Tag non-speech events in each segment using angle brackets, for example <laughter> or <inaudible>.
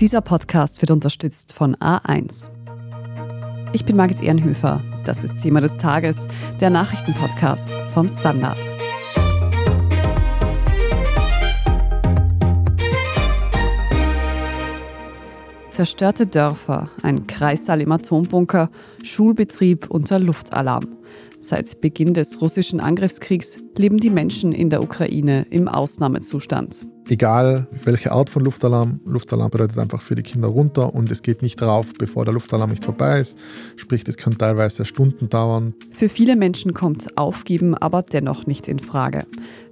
Dieser Podcast wird unterstützt von A1. Ich bin Margit Ehrenhöfer. Das ist Thema des Tages, der Nachrichtenpodcast vom Standard. Zerstörte Dörfer, ein Kreissaal im Atombunker, Schulbetrieb unter Luftalarm. Seit Beginn des russischen Angriffskriegs leben die Menschen in der Ukraine im Ausnahmezustand. Egal welche Art von Luftalarm, Luftalarm bedeutet einfach für die Kinder runter und es geht nicht rauf, bevor der Luftalarm nicht vorbei ist. Sprich, das kann teilweise Stunden dauern. Für viele Menschen kommt Aufgeben aber dennoch nicht in Frage.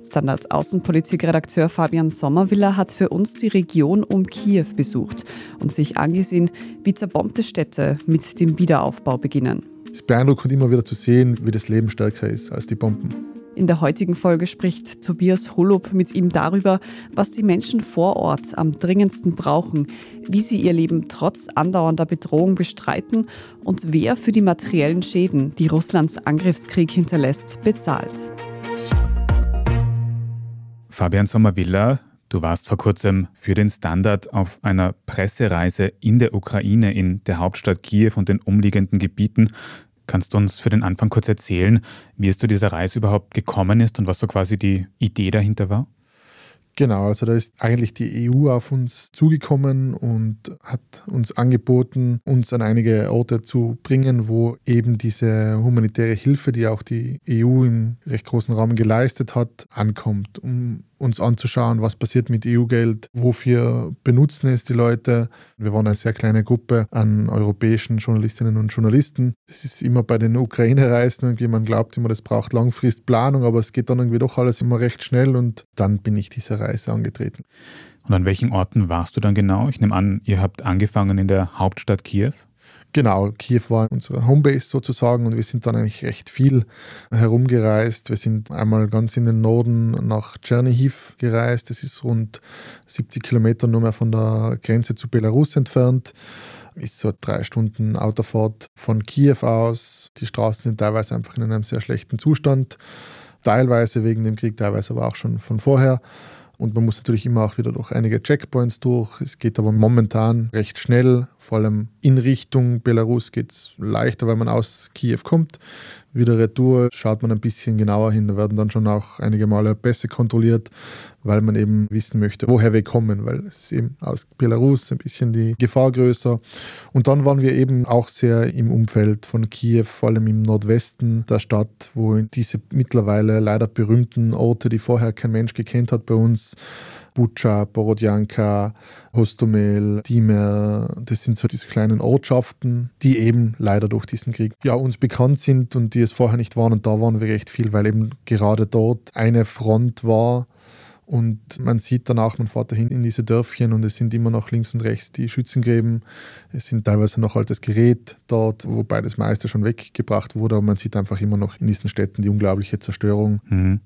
Standard Außenpolitikredakteur Fabian Sommerwiller hat für uns die Region um Kiew besucht und sich angesehen, wie zerbombte Städte mit dem Wiederaufbau beginnen. Es ist beeindruckend immer wieder zu sehen, wie das Leben stärker ist als die Bomben. In der heutigen Folge spricht Tobias Holub mit ihm darüber, was die Menschen vor Ort am dringendsten brauchen, wie sie ihr Leben trotz andauernder Bedrohung bestreiten und wer für die materiellen Schäden, die Russlands Angriffskrieg hinterlässt, bezahlt. Fabian Sommervilla, du warst vor kurzem für den Standard auf einer Pressereise in der Ukraine, in der Hauptstadt Kiew und den umliegenden Gebieten. Kannst du uns für den Anfang kurz erzählen, wie es zu dieser Reise überhaupt gekommen ist und was so quasi die Idee dahinter war? Genau, also da ist eigentlich die EU auf uns zugekommen und hat uns angeboten, uns an einige Orte zu bringen, wo eben diese humanitäre Hilfe, die auch die EU im recht großen Rahmen geleistet hat, ankommt, um uns anzuschauen, was passiert mit EU-Geld, wofür benutzen es die Leute. Wir waren eine sehr kleine Gruppe an europäischen Journalistinnen und Journalisten. Das ist immer bei den Ukraine-Reisen irgendwie, man glaubt immer, das braucht Langfristplanung, aber es geht dann irgendwie doch alles immer recht schnell und dann bin ich diese Reise angetreten. Und an welchen Orten warst du dann genau? Ich nehme an, ihr habt angefangen in der Hauptstadt Kiew. Genau, Kiew war unsere Homebase sozusagen und wir sind dann eigentlich recht viel herumgereist. Wir sind einmal ganz in den Norden nach Tschernihiv gereist. Das ist rund 70 Kilometer nur mehr von der Grenze zu Belarus entfernt. Ist so drei Stunden Autofahrt von Kiew aus. Die Straßen sind teilweise einfach in einem sehr schlechten Zustand. Teilweise wegen dem Krieg, teilweise aber auch schon von vorher. Und man muss natürlich immer auch wieder durch einige Checkpoints durch. Es geht aber momentan recht schnell, vor allem in Richtung Belarus geht es leichter, weil man aus Kiew kommt. Wieder retour schaut man ein bisschen genauer hin. Da werden dann schon auch einige Male Pässe kontrolliert, weil man eben wissen möchte, woher wir kommen, weil es ist eben aus Belarus ein bisschen die Gefahr größer. Und dann waren wir eben auch sehr im Umfeld von Kiew, vor allem im Nordwesten der Stadt, wo diese mittlerweile leider berühmten Orte, die vorher kein Mensch gekannt hat bei uns, Bucha, Borodjanka, Hostomel, Dimer, das sind so diese kleinen Ortschaften, die eben leider durch diesen Krieg ja uns bekannt sind und die es vorher nicht waren und da waren wir recht viel, weil eben gerade dort eine Front war und man sieht danach, man fährt dahin in diese Dörfchen und es sind immer noch links und rechts die Schützengräben. Es sind teilweise noch altes Gerät dort, wobei das meiste schon weggebracht wurde, aber man sieht einfach immer noch in diesen Städten die unglaubliche Zerstörung. Mhm.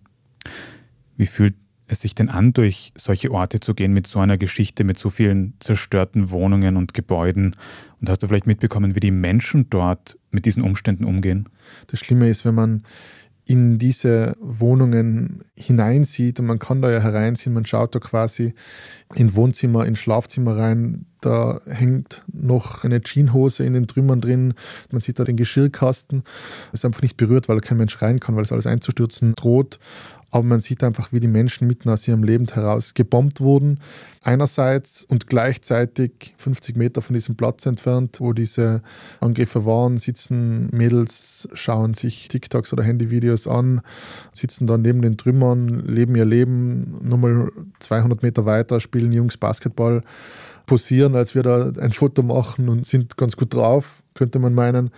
Wie fühlt es sich denn an, durch solche Orte zu gehen mit so einer Geschichte, mit so vielen zerstörten Wohnungen und Gebäuden? Und hast du vielleicht mitbekommen, wie die Menschen dort mit diesen Umständen umgehen? Das Schlimme ist, wenn man in diese Wohnungen hineinsieht und man kann da ja hereinziehen, man schaut da quasi in Wohnzimmer, in Schlafzimmer rein, da hängt noch eine Jeanshose in den Trümmern drin, man sieht da den Geschirrkasten, ist einfach nicht berührt, weil kein Mensch rein kann, weil es alles einzustürzen droht aber man sieht einfach, wie die Menschen mitten aus ihrem Leben heraus gebombt wurden. Einerseits und gleichzeitig 50 Meter von diesem Platz entfernt, wo diese Angriffe waren, sitzen Mädels, schauen sich TikToks oder Handyvideos an, sitzen dann neben den Trümmern, leben ihr Leben. Nochmal 200 Meter weiter spielen Jungs Basketball, posieren, als wir da ein Foto machen und sind ganz gut drauf, könnte man meinen.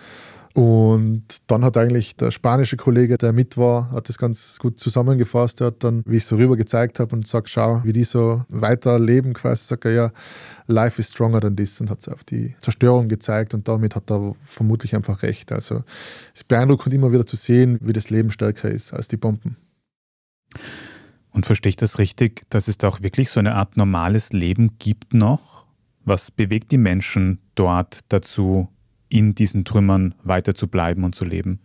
Und dann hat eigentlich der spanische Kollege, der mit war, hat das ganz gut zusammengefasst. Er hat dann, wie ich so rüber gezeigt habe und sagt, schau, wie die so weiterleben quasi, sagt er, ja, life is stronger than this und hat auf die Zerstörung gezeigt und damit hat er vermutlich einfach recht. Also es ist beeindruckend immer wieder zu sehen, wie das Leben stärker ist als die Bomben. Und verstehe ich das richtig, dass es da auch wirklich so eine Art normales Leben gibt noch? Was bewegt die Menschen dort dazu, in diesen Trümmern weiter zu bleiben und zu leben?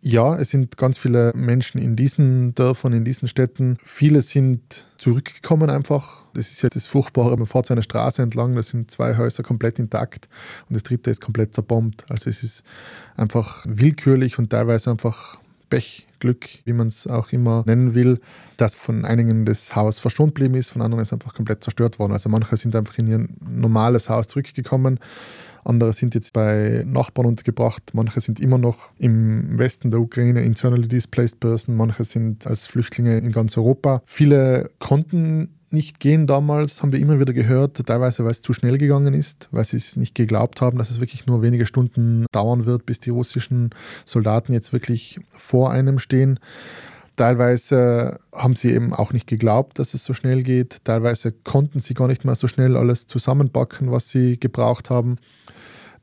Ja, es sind ganz viele Menschen in diesen Dörfern, in diesen Städten. Viele sind zurückgekommen einfach. Das ist ja das Furchtbare, man fährt so eine Straße entlang, da sind zwei Häuser komplett intakt und das dritte ist komplett zerbombt. Also es ist einfach willkürlich und teilweise einfach Pech, Glück, wie man es auch immer nennen will, dass von einigen das Haus verschont geblieben ist, von anderen ist einfach komplett zerstört worden. Also manche sind einfach in ihr normales Haus zurückgekommen, andere sind jetzt bei Nachbarn untergebracht, manche sind immer noch im Westen der Ukraine internally displaced person, manche sind als Flüchtlinge in ganz Europa. Viele konnten nicht gehen damals, haben wir immer wieder gehört, teilweise weil es zu schnell gegangen ist, weil sie es nicht geglaubt haben, dass es wirklich nur wenige Stunden dauern wird, bis die russischen Soldaten jetzt wirklich vor einem stehen. Teilweise haben sie eben auch nicht geglaubt, dass es so schnell geht. Teilweise konnten sie gar nicht mehr so schnell alles zusammenpacken, was sie gebraucht haben.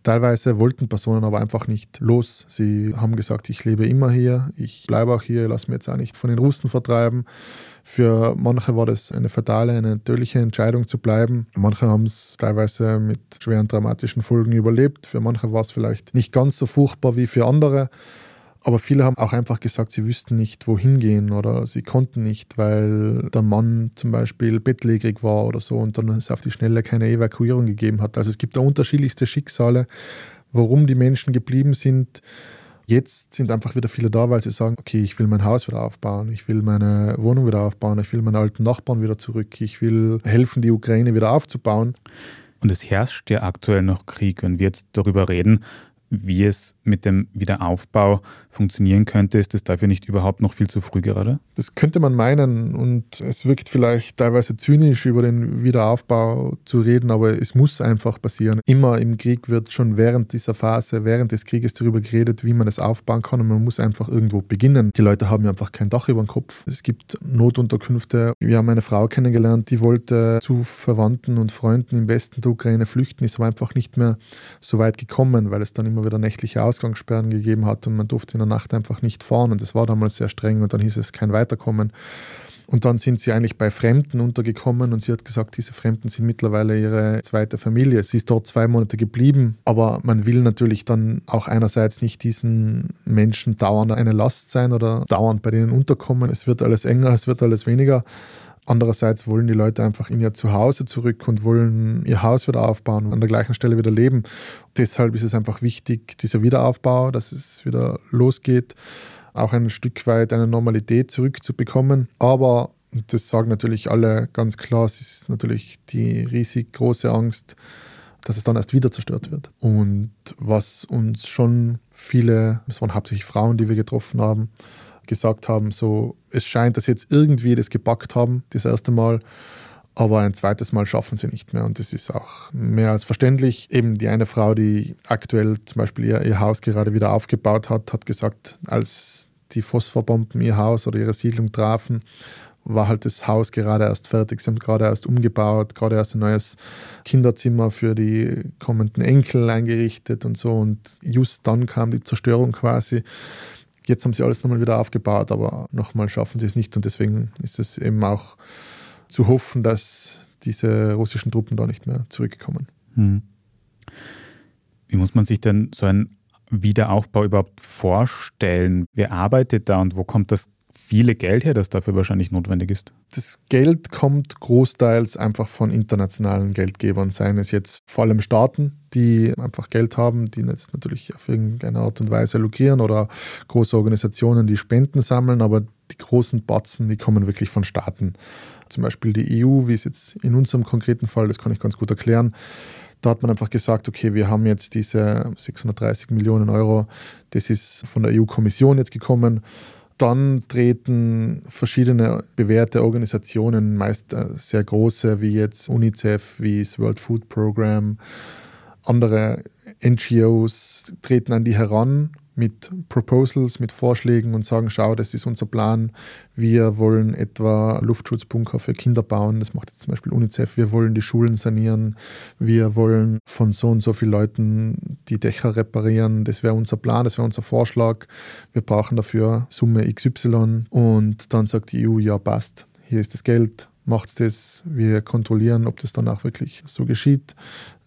Teilweise wollten Personen aber einfach nicht los. Sie haben gesagt, ich lebe immer hier, ich bleibe auch hier, lass mich jetzt auch nicht von den Russen vertreiben. Für manche war das eine fatale, eine tödliche Entscheidung zu bleiben. Manche haben es teilweise mit schweren dramatischen Folgen überlebt. Für manche war es vielleicht nicht ganz so furchtbar wie für andere. Aber viele haben auch einfach gesagt, sie wüssten nicht, wohin gehen oder sie konnten nicht, weil der Mann zum Beispiel bettlägerig war oder so und dann es auf die Schnelle keine Evakuierung gegeben hat. Also es gibt da unterschiedlichste Schicksale, warum die Menschen geblieben sind. Jetzt sind einfach wieder viele da, weil sie sagen, okay, ich will mein Haus wieder aufbauen, ich will meine Wohnung wieder aufbauen, ich will meine alten Nachbarn wieder zurück, ich will helfen, die Ukraine wieder aufzubauen. Und es herrscht ja aktuell noch Krieg. Wenn wir jetzt darüber reden, wie es mit dem Wiederaufbau funktionieren könnte, ist es dafür nicht überhaupt noch viel zu früh gerade? Das könnte man meinen und es wirkt vielleicht teilweise zynisch über den Wiederaufbau zu reden, aber es muss einfach passieren. Immer im Krieg wird schon während dieser Phase, während des Krieges darüber geredet, wie man es aufbauen kann und man muss einfach irgendwo beginnen. Die Leute haben ja einfach kein Dach über dem Kopf. Es gibt Notunterkünfte. Wir haben eine Frau kennengelernt, die wollte zu Verwandten und Freunden im Westen der Ukraine flüchten, ist aber einfach nicht mehr so weit gekommen, weil es dann immer wieder nächtliche Ausgangssperren gegeben hat und man durfte in der Nacht einfach nicht fahren und das war damals sehr streng und dann hieß es kein Weiterkommen. Und dann sind sie eigentlich bei Fremden untergekommen und sie hat gesagt, diese Fremden sind mittlerweile ihre zweite Familie. Sie ist dort zwei Monate geblieben, aber man will natürlich dann auch einerseits nicht diesen Menschen dauernd eine Last sein oder dauernd bei denen unterkommen. Es wird alles enger, es wird alles weniger. Andererseits wollen die Leute einfach in ihr Zuhause zurück und wollen ihr Haus wieder aufbauen und an der gleichen Stelle wieder leben. Deshalb ist es einfach wichtig, dieser Wiederaufbau, dass es wieder losgeht, auch ein Stück weit eine Normalität zurückzubekommen. Aber, und das sagen natürlich alle ganz klar, es ist natürlich die riesig große Angst, dass es dann erst wieder zerstört wird. Und was uns schon viele, es waren hauptsächlich Frauen, die wir getroffen haben, gesagt haben, so, es scheint, dass sie jetzt irgendwie das gepackt haben, das erste Mal, aber ein zweites Mal schaffen sie nicht mehr. Und das ist auch mehr als verständlich. Eben die eine Frau, die aktuell zum Beispiel ihr, ihr Haus gerade wieder aufgebaut hat, hat gesagt, als die Phosphorbomben ihr Haus oder ihre Siedlung trafen, war halt das Haus gerade erst fertig. Sie haben gerade erst umgebaut, gerade erst ein neues Kinderzimmer für die kommenden Enkel eingerichtet und so. Und just dann kam die Zerstörung quasi. Jetzt haben sie alles nochmal wieder aufgebaut, aber nochmal schaffen sie es nicht und deswegen ist es eben auch zu hoffen, dass diese russischen Truppen da nicht mehr zurückkommen. Hm. Wie muss man sich denn so einen Wiederaufbau überhaupt vorstellen? Wer arbeitet da und wo kommt das viele Geld her, das dafür wahrscheinlich notwendig ist? Das Geld kommt großteils einfach von internationalen Geldgebern, seien es jetzt vor allem Staaten, die einfach Geld haben, die jetzt natürlich auf irgendeine Art und Weise lukrieren oder große Organisationen, die Spenden sammeln, aber die großen Batzen, die kommen wirklich von Staaten. Zum Beispiel die EU, wie es jetzt in unserem konkreten Fall, das kann ich ganz gut erklären, da hat man einfach gesagt, okay, wir haben jetzt diese 630 Millionen Euro, das ist von der EU-Kommission jetzt gekommen dann treten verschiedene bewährte Organisationen, meist äh, sehr große wie jetzt UNICEF, wie das World Food Program, andere NGOs treten an die heran mit Proposals, mit Vorschlägen und sagen, schau, das ist unser Plan. Wir wollen etwa Luftschutzbunker für Kinder bauen. Das macht jetzt zum Beispiel UNICEF. Wir wollen die Schulen sanieren. Wir wollen von so und so vielen Leuten die Dächer reparieren. Das wäre unser Plan, das wäre unser Vorschlag. Wir brauchen dafür Summe XY. Und dann sagt die EU, ja, passt. Hier ist das Geld. Macht das. Wir kontrollieren, ob das dann auch wirklich so geschieht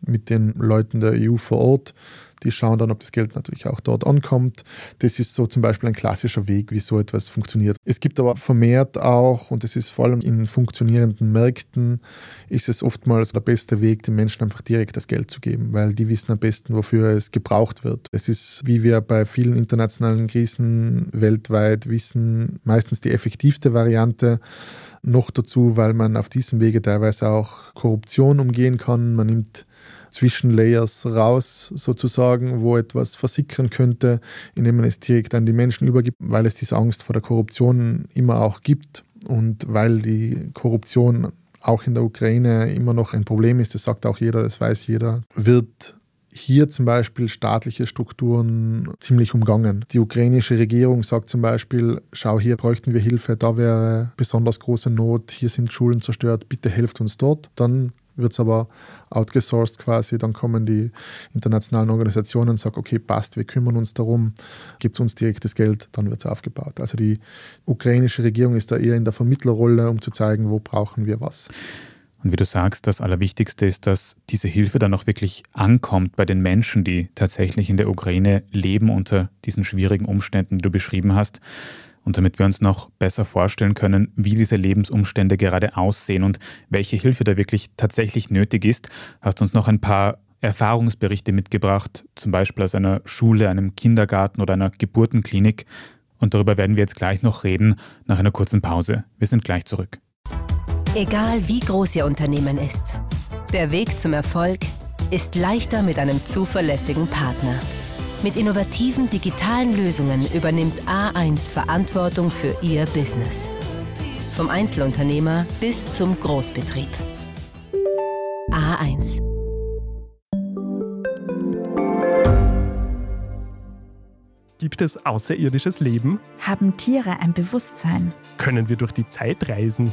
mit den Leuten der EU vor Ort Die schauen dann, ob das Geld natürlich auch dort ankommt. Das ist so zum Beispiel ein klassischer Weg, wie so etwas funktioniert. Es gibt aber vermehrt auch, und das ist vor allem in funktionierenden Märkten, ist es oftmals der beste Weg, den Menschen einfach direkt das Geld zu geben, weil die wissen am besten, wofür es gebraucht wird. Es ist, wie wir bei vielen internationalen Krisen weltweit wissen, meistens die effektivste Variante. Noch dazu, weil man auf diesem Wege teilweise auch Korruption umgehen kann. Man nimmt Zwischenlayers raus, sozusagen, wo etwas versickern könnte, indem man es direkt an die Menschen übergibt, weil es diese Angst vor der Korruption immer auch gibt und weil die Korruption auch in der Ukraine immer noch ein Problem ist, das sagt auch jeder, das weiß jeder, wird hier zum Beispiel staatliche Strukturen ziemlich umgangen. Die ukrainische Regierung sagt zum Beispiel, schau, hier bräuchten wir Hilfe, da wäre besonders große Not, hier sind Schulen zerstört, bitte helft uns dort. Dann wird es aber outgesourced quasi, dann kommen die internationalen Organisationen und sagen, okay, passt, wir kümmern uns darum, gibt uns direktes Geld, dann wird es aufgebaut. Also die ukrainische Regierung ist da eher in der Vermittlerrolle, um zu zeigen, wo brauchen wir was. Und wie du sagst, das Allerwichtigste ist, dass diese Hilfe dann auch wirklich ankommt bei den Menschen, die tatsächlich in der Ukraine leben unter diesen schwierigen Umständen, die du beschrieben hast. Und damit wir uns noch besser vorstellen können, wie diese Lebensumstände gerade aussehen und welche Hilfe da wirklich tatsächlich nötig ist, hast du uns noch ein paar Erfahrungsberichte mitgebracht, zum Beispiel aus einer Schule, einem Kindergarten oder einer Geburtenklinik. Und darüber werden wir jetzt gleich noch reden, nach einer kurzen Pause. Wir sind gleich zurück. Egal wie groß Ihr Unternehmen ist, der Weg zum Erfolg ist leichter mit einem zuverlässigen Partner. Mit innovativen digitalen Lösungen übernimmt A1 Verantwortung für Ihr Business. Vom Einzelunternehmer bis zum Großbetrieb. A1. Gibt es außerirdisches Leben? Haben Tiere ein Bewusstsein? Können wir durch die Zeit reisen?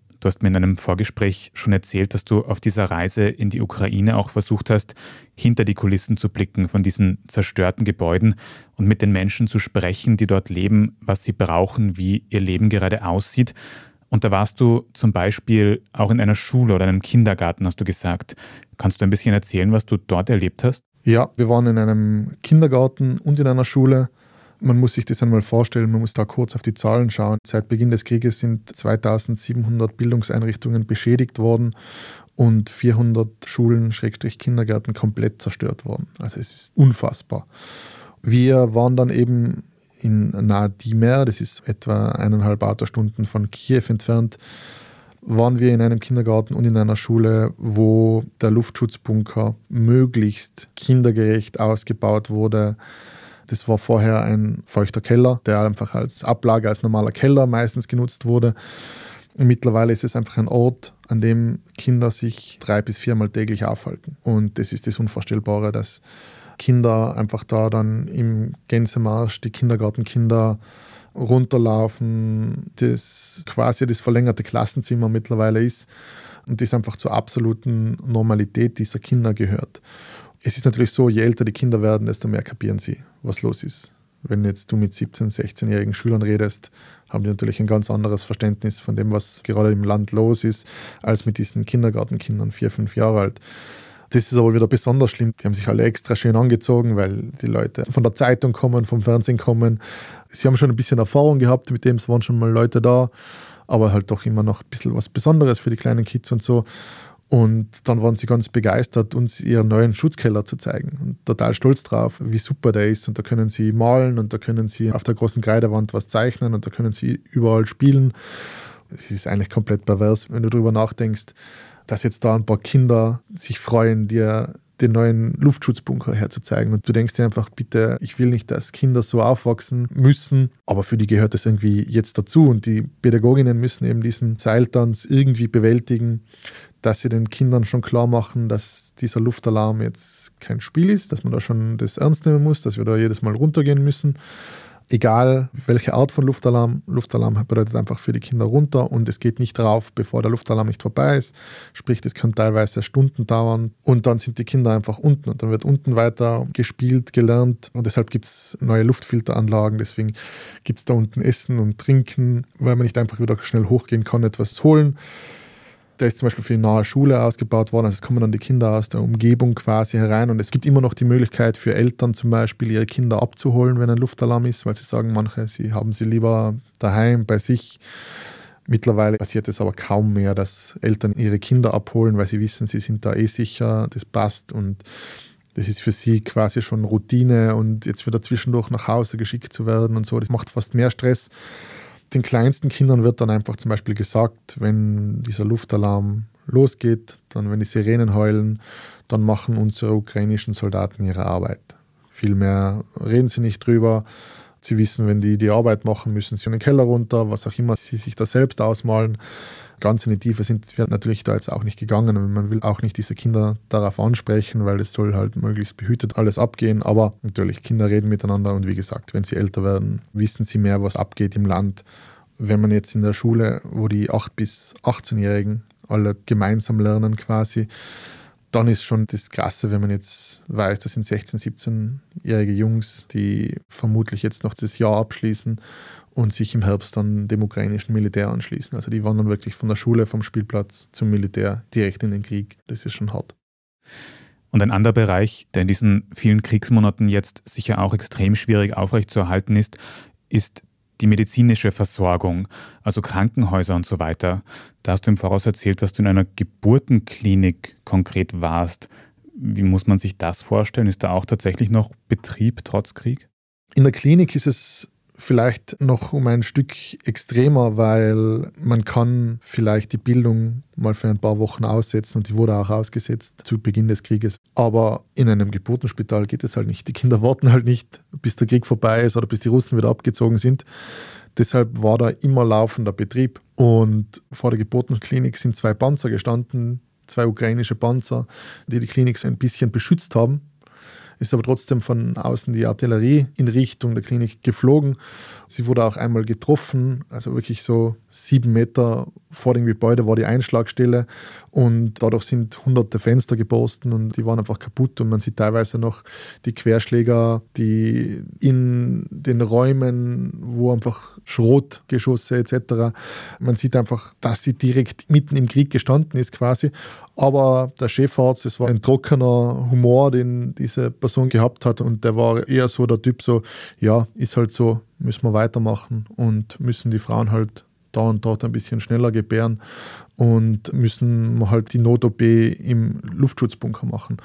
du hast mir in einem Vorgespräch schon erzählt, dass du auf dieser Reise in die Ukraine auch versucht hast, hinter die Kulissen zu blicken von diesen zerstörten Gebäuden und mit den Menschen zu sprechen, die dort leben, was sie brauchen, wie ihr Leben gerade aussieht. Und da warst du zum Beispiel auch in einer Schule oder einem Kindergarten, hast du gesagt. Kannst du ein bisschen erzählen, was du dort erlebt hast? Ja, wir waren in einem Kindergarten und in einer Schule. Man muss sich das einmal vorstellen, man muss da kurz auf die Zahlen schauen. Seit Beginn des Krieges sind 2700 Bildungseinrichtungen beschädigt worden und 400 Schulen, Schrägstrich Kindergärten komplett zerstört worden. Also es ist unfassbar. Wir waren dann eben in Nadimer, das ist etwa eineinhalb Autostunden von Kiew entfernt, waren wir in einem Kindergarten und in einer Schule, wo der Luftschutzbunker möglichst kindergerecht ausgebaut wurde. Das war vorher ein feuchter Keller, der einfach als Ablage, als normaler Keller meistens genutzt wurde. Und mittlerweile ist es einfach ein Ort, an dem Kinder sich drei bis viermal täglich aufhalten. Und das ist das Unvorstellbare, dass Kinder einfach da dann im Gänsemarsch, die Kindergartenkinder runterlaufen, das quasi das verlängerte Klassenzimmer mittlerweile ist und das einfach zur absoluten Normalität dieser Kinder gehört. Es ist natürlich so, je älter die Kinder werden, desto mehr kapieren sie, was los ist. Wenn jetzt du mit 17-, 16-jährigen Schülern redest, haben die natürlich ein ganz anderes Verständnis von dem, was gerade im Land los ist, als mit diesen Kindergartenkindern, vier, fünf Jahre alt. Das ist aber wieder besonders schlimm. Die haben sich alle extra schön angezogen, weil die Leute von der Zeitung kommen, vom Fernsehen kommen. Sie haben schon ein bisschen Erfahrung gehabt mit dem, es waren schon mal Leute da, aber halt doch immer noch ein bisschen was Besonderes für die kleinen Kids und so. Und dann waren sie ganz begeistert, uns ihren neuen Schutzkeller zu zeigen und total stolz drauf, wie super der ist. Und da können sie malen und da können sie auf der großen Kreidewand was zeichnen und da können sie überall spielen. Es ist eigentlich komplett pervers, wenn du darüber nachdenkst, dass jetzt da ein paar Kinder sich freuen, dir den neuen Luftschutzbunker herzuzeigen. Und du denkst dir einfach, bitte, ich will nicht, dass Kinder so aufwachsen müssen, aber für die gehört das irgendwie jetzt dazu. Und die Pädagoginnen müssen eben diesen Seiltanz irgendwie bewältigen, dass sie den Kindern schon klar machen, dass dieser Luftalarm jetzt kein Spiel ist, dass man da schon das ernst nehmen muss, dass wir da jedes Mal runtergehen müssen egal welche Art von Luftalarm. Luftalarm bedeutet einfach für die Kinder runter und es geht nicht drauf, bevor der Luftalarm nicht vorbei ist. Sprich, das kann teilweise Stunden dauern und dann sind die Kinder einfach unten und dann wird unten weiter gespielt, gelernt und deshalb gibt es neue Luftfilteranlagen. Deswegen gibt es da unten Essen und Trinken, weil man nicht einfach wieder schnell hochgehen kann, etwas holen. Der ist zum Beispiel für die nahe Schule ausgebaut worden. Also es kommen dann die Kinder aus der Umgebung quasi herein. Und es gibt immer noch die Möglichkeit für Eltern zum Beispiel, ihre Kinder abzuholen, wenn ein Luftalarm ist, weil sie sagen, manche, sie haben sie lieber daheim bei sich. Mittlerweile passiert es aber kaum mehr, dass Eltern ihre Kinder abholen, weil sie wissen, sie sind da eh sicher, das passt und das ist für sie quasi schon Routine und jetzt wieder zwischendurch nach Hause geschickt zu werden und so, das macht fast mehr Stress den kleinsten Kindern wird dann einfach zum Beispiel gesagt, wenn dieser Luftalarm losgeht, dann wenn die Sirenen heulen, dann machen unsere ukrainischen Soldaten ihre Arbeit. Viel mehr reden sie nicht drüber. Sie wissen, wenn die die Arbeit machen, müssen sie in den Keller runter, was auch immer sie sich da selbst ausmalen ganz in die Tiefe sind wir natürlich da jetzt auch nicht gegangen. Man will auch nicht diese Kinder darauf ansprechen, weil es soll halt möglichst behütet alles abgehen. Aber natürlich, Kinder reden miteinander und wie gesagt, wenn sie älter werden, wissen sie mehr, was abgeht im Land. Wenn man jetzt in der Schule, wo die 8- bis 18-Jährigen alle gemeinsam lernen quasi, dann ist schon das Krasse, wenn man jetzt weiß, das sind 16-, 17-jährige Jungs, die vermutlich jetzt noch das Jahr abschließen und sich im Herbst dann dem ukrainischen Militär anschließen. Also die wandern wirklich von der Schule, vom Spielplatz zum Militär direkt in den Krieg. Das ist schon hart. Und ein anderer Bereich, der in diesen vielen Kriegsmonaten jetzt sicher auch extrem schwierig aufrechtzuerhalten ist, ist die medizinische Versorgung, also Krankenhäuser und so weiter. Da hast du im Voraus erzählt, dass du in einer Geburtenklinik konkret warst. Wie muss man sich das vorstellen? Ist da auch tatsächlich noch Betrieb trotz Krieg? In der Klinik ist es vielleicht noch um ein Stück extremer, weil man kann vielleicht die Bildung mal für ein paar Wochen aussetzen und die wurde auch ausgesetzt zu Beginn des Krieges. Aber in einem Geburtenspital geht es halt nicht. Die Kinder warten halt nicht, bis der Krieg vorbei ist oder bis die Russen wieder abgezogen sind. Deshalb war da immer laufender Betrieb. Und vor der Geburtenklinik sind zwei Panzer gestanden, zwei ukrainische Panzer, die die Klinik so ein bisschen beschützt haben ist aber trotzdem von außen die Artillerie in Richtung der Klinik geflogen. Sie wurde auch einmal getroffen, also wirklich so sieben Meter vor dem Gebäude war die Einschlagstelle und dadurch sind hunderte Fenster geborsten und die waren einfach kaputt und man sieht teilweise noch die Querschläger, die in den Räumen, wo einfach Schrotgeschosse etc. Man sieht einfach, dass sie direkt mitten im Krieg gestanden ist quasi. Aber der Chefarzt, das war ein trockener Humor, den diese Person gehabt hat und der war eher so der Typ so, ja, ist halt so, müssen wir weitermachen und müssen die Frauen halt da und dort ein bisschen schneller gebären und müssen halt die Not-OP im Luftschutzbunker machen.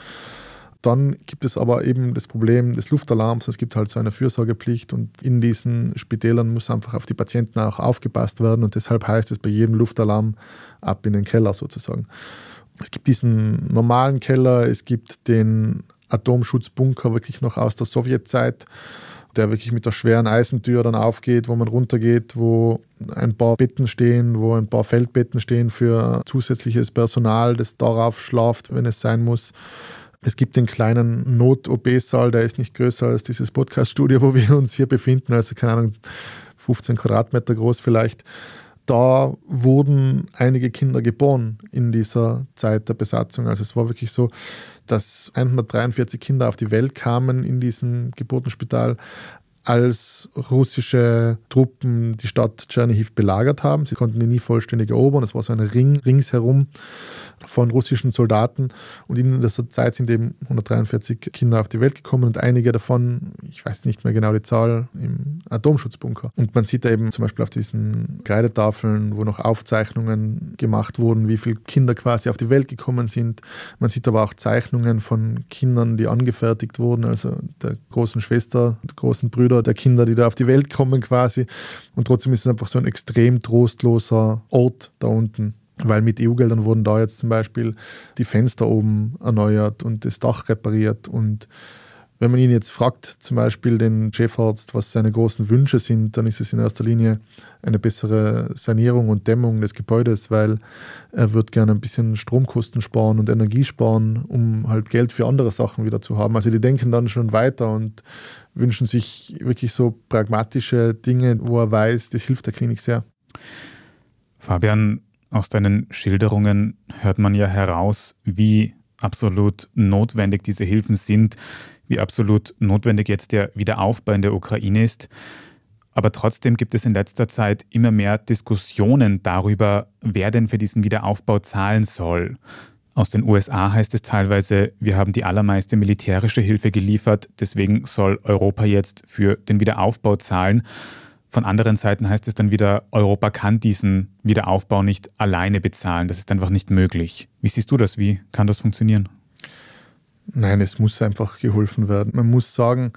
Dann gibt es aber eben das Problem des Luftalarms. Es gibt halt so eine Fürsorgepflicht und in diesen Spitälern muss einfach auf die Patienten auch aufgepasst werden und deshalb heißt es bei jedem Luftalarm ab in den Keller sozusagen. Es gibt diesen normalen Keller, es gibt den Atomschutzbunker wirklich noch aus der Sowjetzeit der wirklich mit der schweren Eisentür dann aufgeht, wo man runtergeht, wo ein paar Betten stehen, wo ein paar Feldbetten stehen für zusätzliches Personal, das darauf schlaft, wenn es sein muss. Es gibt den kleinen Not-OP-Saal, der ist nicht größer als dieses Podcast-Studio, wo wir uns hier befinden, also keine Ahnung, 15 Quadratmeter groß vielleicht da wurden einige Kinder geboren in dieser Zeit der Besatzung. Also es war wirklich so, dass 143 Kinder auf die Welt kamen in diesem Geburtenspital, als russische Truppen die Stadt Tschernihiv belagert haben. Sie konnten die nie vollständig erobern. Es war so ein Ring ringsherum von russischen Soldaten. Und in dieser Zeit sind eben 143 Kinder auf die Welt gekommen und einige davon, ich weiß nicht mehr genau die Zahl, im Atomschutzbunker. Und man sieht da eben zum Beispiel auf diesen Kreidetafeln, wo noch Aufzeichnungen gemacht wurden, wie viele Kinder quasi auf die Welt gekommen sind. Man sieht aber auch Zeichnungen von Kindern, die angefertigt wurden, also der großen Schwester, der großen Brüder, der Kinder, die da auf die Welt kommen quasi. Und trotzdem ist es einfach so ein extrem trostloser Ort da unten weil mit EU-Geldern wurden da jetzt zum Beispiel die Fenster oben erneuert und das Dach repariert und wenn man ihn jetzt fragt, zum Beispiel den Chefarzt, was seine großen Wünsche sind, dann ist es in erster Linie eine bessere Sanierung und Dämmung des Gebäudes, weil er wird gerne ein bisschen Stromkosten sparen und Energie sparen, um halt Geld für andere Sachen wieder zu haben. Also die denken dann schon weiter und wünschen sich wirklich so pragmatische Dinge, wo er weiß, das hilft der Klinik sehr. Fabian, aus deinen Schilderungen hört man ja heraus, wie absolut notwendig diese Hilfen sind wie absolut notwendig jetzt der Wiederaufbau in der Ukraine ist. Aber trotzdem gibt es in letzter Zeit immer mehr Diskussionen darüber, wer denn für diesen Wiederaufbau zahlen soll. Aus den USA heißt es teilweise, wir haben die allermeiste militärische Hilfe geliefert, deswegen soll Europa jetzt für den Wiederaufbau zahlen. Von anderen Seiten heißt es dann wieder, Europa kann diesen Wiederaufbau nicht alleine bezahlen, das ist einfach nicht möglich. Wie siehst du das? Wie kann das funktionieren? Nein, es muss einfach geholfen werden. Man muss sagen,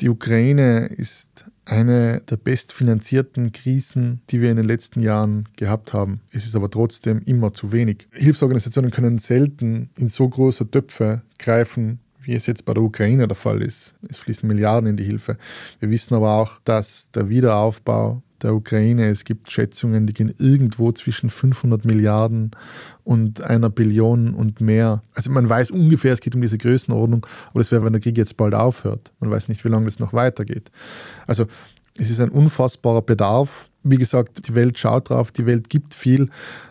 die Ukraine ist eine der bestfinanzierten Krisen, die wir in den letzten Jahren gehabt haben. Es ist aber trotzdem immer zu wenig. Hilfsorganisationen können selten in so große Töpfe greifen, wie es jetzt bei der Ukraine der Fall ist. Es fließen Milliarden in die Hilfe. Wir wissen aber auch, dass der Wiederaufbau der Ukraine. Es gibt Schätzungen, die gehen irgendwo zwischen 500 Milliarden und einer Billion und mehr. Also man weiß ungefähr, es geht um diese Größenordnung, aber das wäre, wenn der Krieg jetzt bald aufhört. Man weiß nicht, wie lange das noch weitergeht. Also es ist ein unfassbarer Bedarf. Wie gesagt, die Welt schaut drauf, die Welt gibt viel.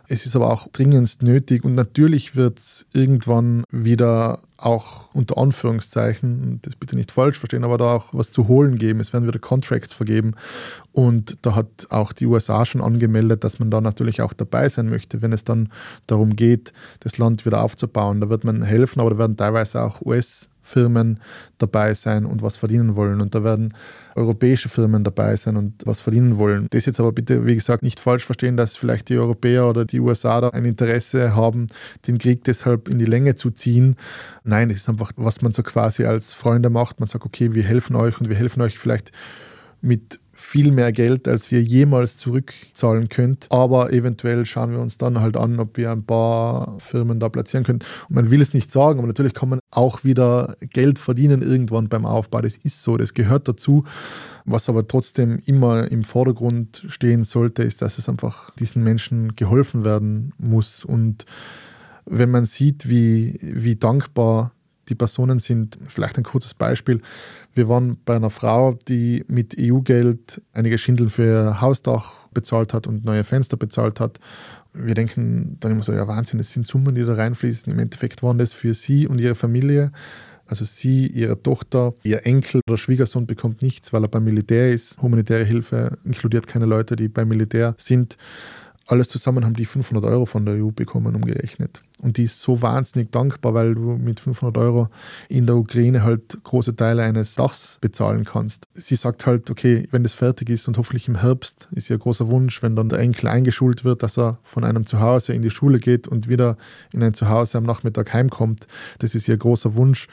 Es ist aber auch dringendst nötig und natürlich wird es irgendwann wieder auch unter Anführungszeichen, das bitte nicht falsch verstehen, aber da auch was zu holen geben. Es werden wieder Contracts vergeben und da hat auch die USA schon angemeldet, dass man da natürlich auch dabei sein möchte, wenn es dann darum geht, das Land wieder aufzubauen. Da wird man helfen, aber da werden teilweise auch US- Firmen dabei sein und was verdienen wollen. Und da werden europäische Firmen dabei sein und was verdienen wollen. Das jetzt aber bitte, wie gesagt, nicht falsch verstehen, dass vielleicht die Europäer oder die USA da ein Interesse haben, den Krieg deshalb in die Länge zu ziehen. Nein, es ist einfach, was man so quasi als Freunde macht. Man sagt, okay, wir helfen euch und wir helfen euch vielleicht mit viel mehr Geld, als wir jemals zurückzahlen könnt. Aber eventuell schauen wir uns dann halt an, ob wir ein paar Firmen da platzieren können. Und man will es nicht sagen, aber natürlich kann man auch wieder Geld verdienen irgendwann beim Aufbau. Das ist so, das gehört dazu. Was aber trotzdem immer im Vordergrund stehen sollte, ist, dass es einfach diesen Menschen geholfen werden muss. Und wenn man sieht, wie, wie dankbar die Personen sind. Vielleicht ein kurzes Beispiel. Wir waren bei einer Frau, die mit EU-Geld einige Schindeln für ihr Hausdach bezahlt hat und neue Fenster bezahlt hat. Wir denken dann immer so, ja Wahnsinn, das sind Summen, die da reinfließen. Im Endeffekt waren das für sie und ihre Familie. Also sie, ihre Tochter, ihr Enkel oder Schwiegersohn bekommt nichts, weil er beim Militär ist. Humanitäre Hilfe inkludiert keine Leute, die beim Militär sind. Alles zusammen haben die 500 Euro von der EU bekommen, umgerechnet. Und die ist so wahnsinnig dankbar, weil du mit 500 Euro in der Ukraine halt große Teile eines Dachs bezahlen kannst. Sie sagt halt, okay, wenn das fertig ist und hoffentlich im Herbst ist ihr großer Wunsch, wenn dann der Enkel eingeschult wird, dass er von einem Zuhause in die Schule geht und wieder in ein Zuhause am Nachmittag heimkommt. Das ist ihr großer Wunsch.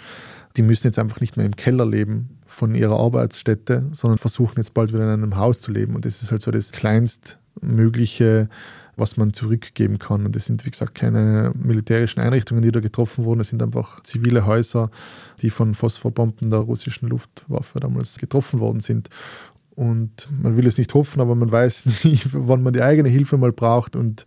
Die müssen jetzt einfach nicht mehr im Keller leben von ihrer Arbeitsstätte, sondern versuchen jetzt bald wieder in einem Haus zu leben. Und das ist halt so das kleinst mögliche, was man zurückgeben kann. Und das sind, wie gesagt, keine militärischen Einrichtungen, die da getroffen wurden. Es sind einfach zivile Häuser, die von Phosphorbomben der russischen Luftwaffe damals getroffen worden sind. Und man will es nicht hoffen, aber man weiß <laughs> nicht, wann man die eigene Hilfe mal braucht. Und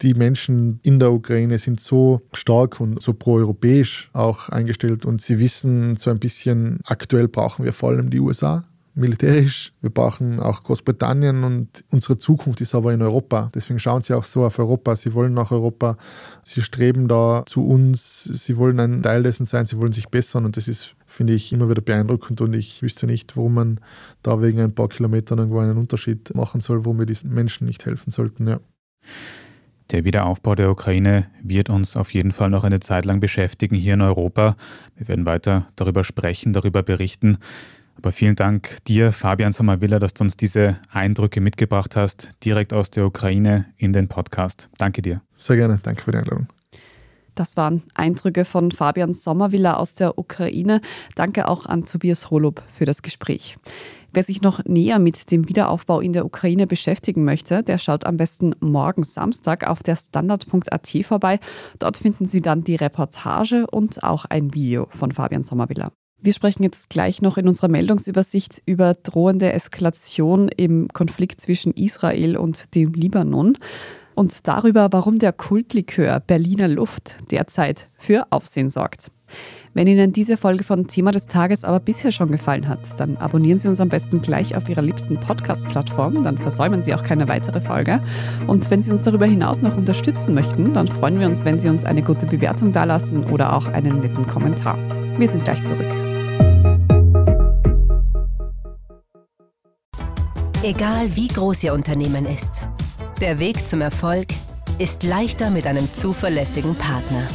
die Menschen in der Ukraine sind so stark und so proeuropäisch auch eingestellt und sie wissen so ein bisschen, aktuell brauchen wir vor allem die USA militärisch. Wir brauchen auch Großbritannien und unsere Zukunft ist aber in Europa. Deswegen schauen sie auch so auf Europa. Sie wollen nach Europa. Sie streben da zu uns. Sie wollen ein Teil dessen sein. Sie wollen sich bessern und das ist, finde ich, immer wieder beeindruckend und ich wüsste nicht, warum man da wegen ein paar Kilometern irgendwo einen Unterschied machen soll, wo wir diesen Menschen nicht helfen sollten. Ja. Der Wiederaufbau der Ukraine wird uns auf jeden Fall noch eine Zeit lang beschäftigen hier in Europa. Wir werden weiter darüber sprechen, darüber berichten. Aber vielen Dank dir, Fabian Sommerwiller, dass du uns diese Eindrücke mitgebracht hast, direkt aus der Ukraine in den Podcast. Danke dir. Sehr gerne. Danke für die Einladung. Das waren Eindrücke von Fabian Sommervilla aus der Ukraine. Danke auch an Tobias Holub für das Gespräch. Wer sich noch näher mit dem Wiederaufbau in der Ukraine beschäftigen möchte, der schaut am besten morgen Samstag auf der Standard.at vorbei. Dort finden Sie dann die Reportage und auch ein Video von Fabian Sommervilla. Wir sprechen jetzt gleich noch in unserer Meldungsübersicht über drohende Eskalation im Konflikt zwischen Israel und dem Libanon und darüber, warum der Kultlikör Berliner Luft derzeit für Aufsehen sorgt. Wenn Ihnen diese Folge von Thema des Tages aber bisher schon gefallen hat, dann abonnieren Sie uns am besten gleich auf Ihrer liebsten Podcast-Plattform, dann versäumen Sie auch keine weitere Folge. Und wenn Sie uns darüber hinaus noch unterstützen möchten, dann freuen wir uns, wenn Sie uns eine gute Bewertung dalassen oder auch einen netten Kommentar. Wir sind gleich zurück. Egal wie groß Ihr Unternehmen ist, der Weg zum Erfolg ist leichter mit einem zuverlässigen Partner.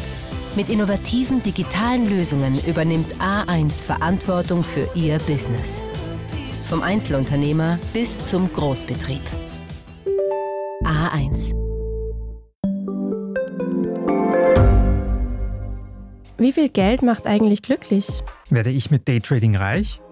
Mit innovativen digitalen Lösungen übernimmt A1 Verantwortung für Ihr Business. Vom Einzelunternehmer bis zum Großbetrieb. A1. Wie viel Geld macht eigentlich glücklich? Werde ich mit Daytrading reich?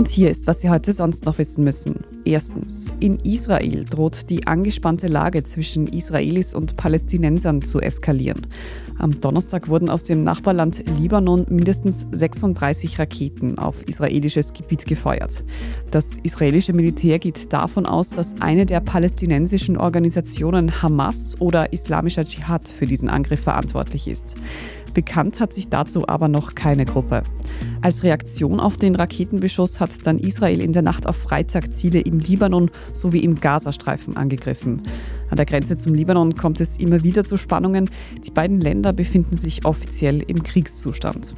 Und hier ist, was Sie heute sonst noch wissen müssen. Erstens, in Israel droht die angespannte Lage zwischen Israelis und Palästinensern zu eskalieren. Am Donnerstag wurden aus dem Nachbarland Libanon mindestens 36 Raketen auf israelisches Gebiet gefeuert. Das israelische Militär geht davon aus, dass eine der palästinensischen Organisationen Hamas oder Islamischer Dschihad für diesen Angriff verantwortlich ist. Bekannt hat sich dazu aber noch keine Gruppe. Als Reaktion auf den Raketenbeschuss hat dann Israel in der Nacht auf Freitag Ziele im Libanon sowie im Gazastreifen angegriffen. An der Grenze zum Libanon kommt es immer wieder zu Spannungen. Die beiden Länder befinden sich offiziell im Kriegszustand.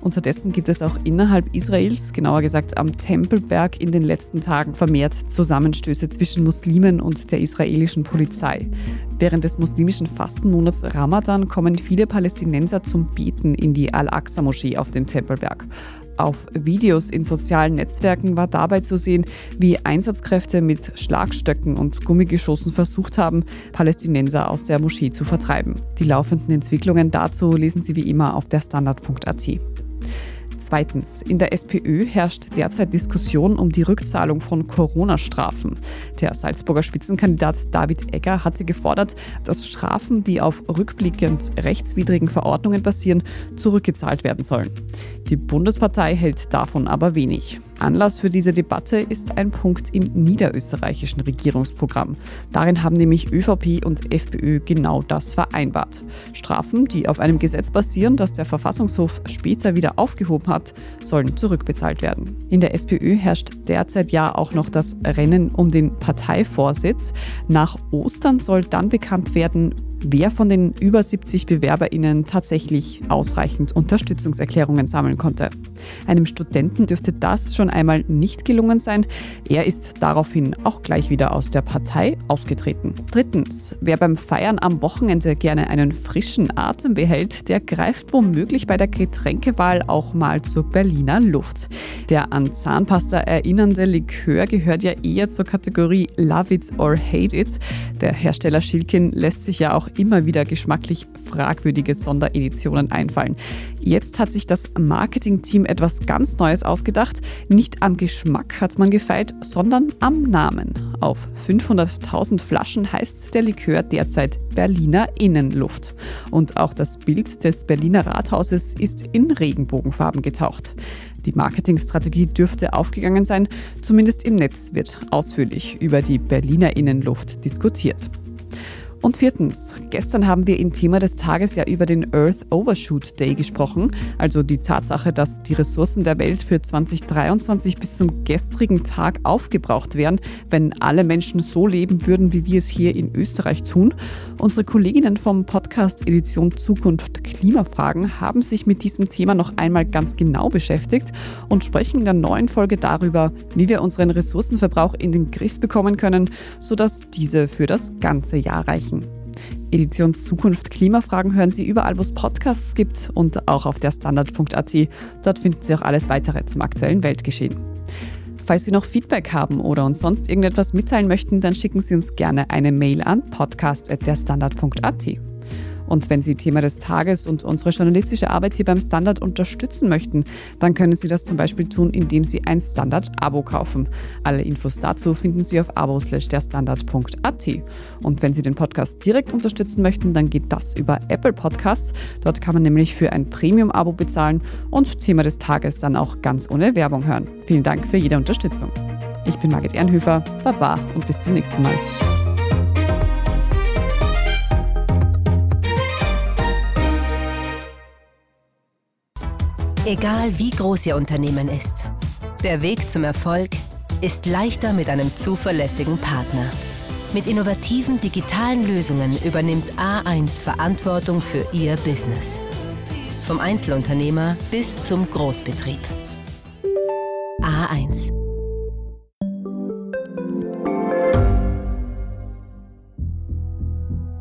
Unterdessen gibt es auch innerhalb Israels, genauer gesagt am Tempelberg, in den letzten Tagen vermehrt Zusammenstöße zwischen Muslimen und der israelischen Polizei. Während des muslimischen Fastenmonats Ramadan kommen viele Palästinenser zum Beten in die Al-Aqsa-Moschee auf dem Tempelberg. Auf Videos in sozialen Netzwerken war dabei zu sehen, wie Einsatzkräfte mit Schlagstöcken und Gummigeschossen versucht haben, Palästinenser aus der Moschee zu vertreiben. Die laufenden Entwicklungen dazu lesen Sie wie immer auf der Standard.at. Zweitens, in der SPÖ herrscht derzeit Diskussion um die Rückzahlung von Corona-Strafen. Der Salzburger Spitzenkandidat David Egger hatte gefordert, dass Strafen, die auf rückblickend rechtswidrigen Verordnungen basieren, zurückgezahlt werden sollen. Die Bundespartei hält davon aber wenig. Anlass für diese Debatte ist ein Punkt im niederösterreichischen Regierungsprogramm. Darin haben nämlich ÖVP und FPÖ genau das vereinbart. Strafen, die auf einem Gesetz basieren, das der Verfassungshof später wieder aufgehoben hat, sollen zurückbezahlt werden. In der SPÖ herrscht derzeit ja auch noch das Rennen um den Parteivorsitz. Nach Ostern soll dann bekannt werden, wer von den über 70 BewerberInnen tatsächlich ausreichend Unterstützungserklärungen sammeln konnte. Einem Studenten dürfte das schon einmal nicht gelungen sein. Er ist daraufhin auch gleich wieder aus der Partei ausgetreten. Drittens, wer beim Feiern am Wochenende gerne einen frischen Atem behält, der greift womöglich bei der Getränkewahl auch mal zur Berliner Luft. Der an Zahnpasta erinnernde Likör gehört ja eher zur Kategorie Love It or Hate It. Der Hersteller Schilkin lässt sich ja auch immer wieder geschmacklich fragwürdige Sondereditionen einfallen. Jetzt hat sich das Marketingteam etwas ganz Neues ausgedacht. Nicht am Geschmack hat man gefeilt, sondern am Namen. Auf 500.000 Flaschen heißt der Likör derzeit Berliner Innenluft. Und auch das Bild des Berliner Rathauses ist in Regenbogenfarben getaucht. Die Marketingstrategie dürfte aufgegangen sein, zumindest im Netz wird ausführlich über die Berliner Innenluft diskutiert. Und viertens, gestern haben wir im Thema des Tages ja über den Earth Overshoot Day gesprochen, also die Tatsache, dass die Ressourcen der Welt für 2023 bis zum gestrigen Tag aufgebraucht wären, wenn alle Menschen so leben würden, wie wir es hier in Österreich tun. Unsere Kolleginnen vom Podcast Edition Zukunft Klimafragen haben sich mit diesem Thema noch einmal ganz genau beschäftigt und sprechen in der neuen Folge darüber, wie wir unseren Ressourcenverbrauch in den Griff bekommen können, sodass diese für das ganze Jahr reichen erreichen. Edition Zukunft Klimafragen hören Sie überall, wo es Podcasts gibt und auch auf der Standard.at. Dort finden Sie auch alles weitere zum aktuellen Weltgeschehen. Falls Sie noch Feedback haben oder uns sonst irgendetwas mitteilen möchten, dann schicken Sie uns gerne eine Mail an podcast.derstandard.at. Und wenn Sie Thema des Tages und unsere journalistische Arbeit hier beim Standard unterstützen möchten, dann können Sie das zum Beispiel tun, indem Sie ein Standard-Abo kaufen. Alle Infos dazu finden Sie auf abo.derstandard.at. Und wenn Sie den Podcast direkt unterstützen möchten, dann geht das über Apple Podcasts. Dort kann man nämlich für ein Premium-Abo bezahlen und Thema des Tages dann auch ganz ohne Werbung hören. Vielen Dank für jede Unterstützung. Ich bin Margit Ehrenhöfer, Baba und bis zum nächsten Mal. Egal wie groß Ihr Unternehmen ist, der Weg zum Erfolg ist leichter mit einem zuverlässigen Partner. Mit innovativen digitalen Lösungen übernimmt A1 Verantwortung für Ihr Business. Vom Einzelunternehmer bis zum Großbetrieb. A1.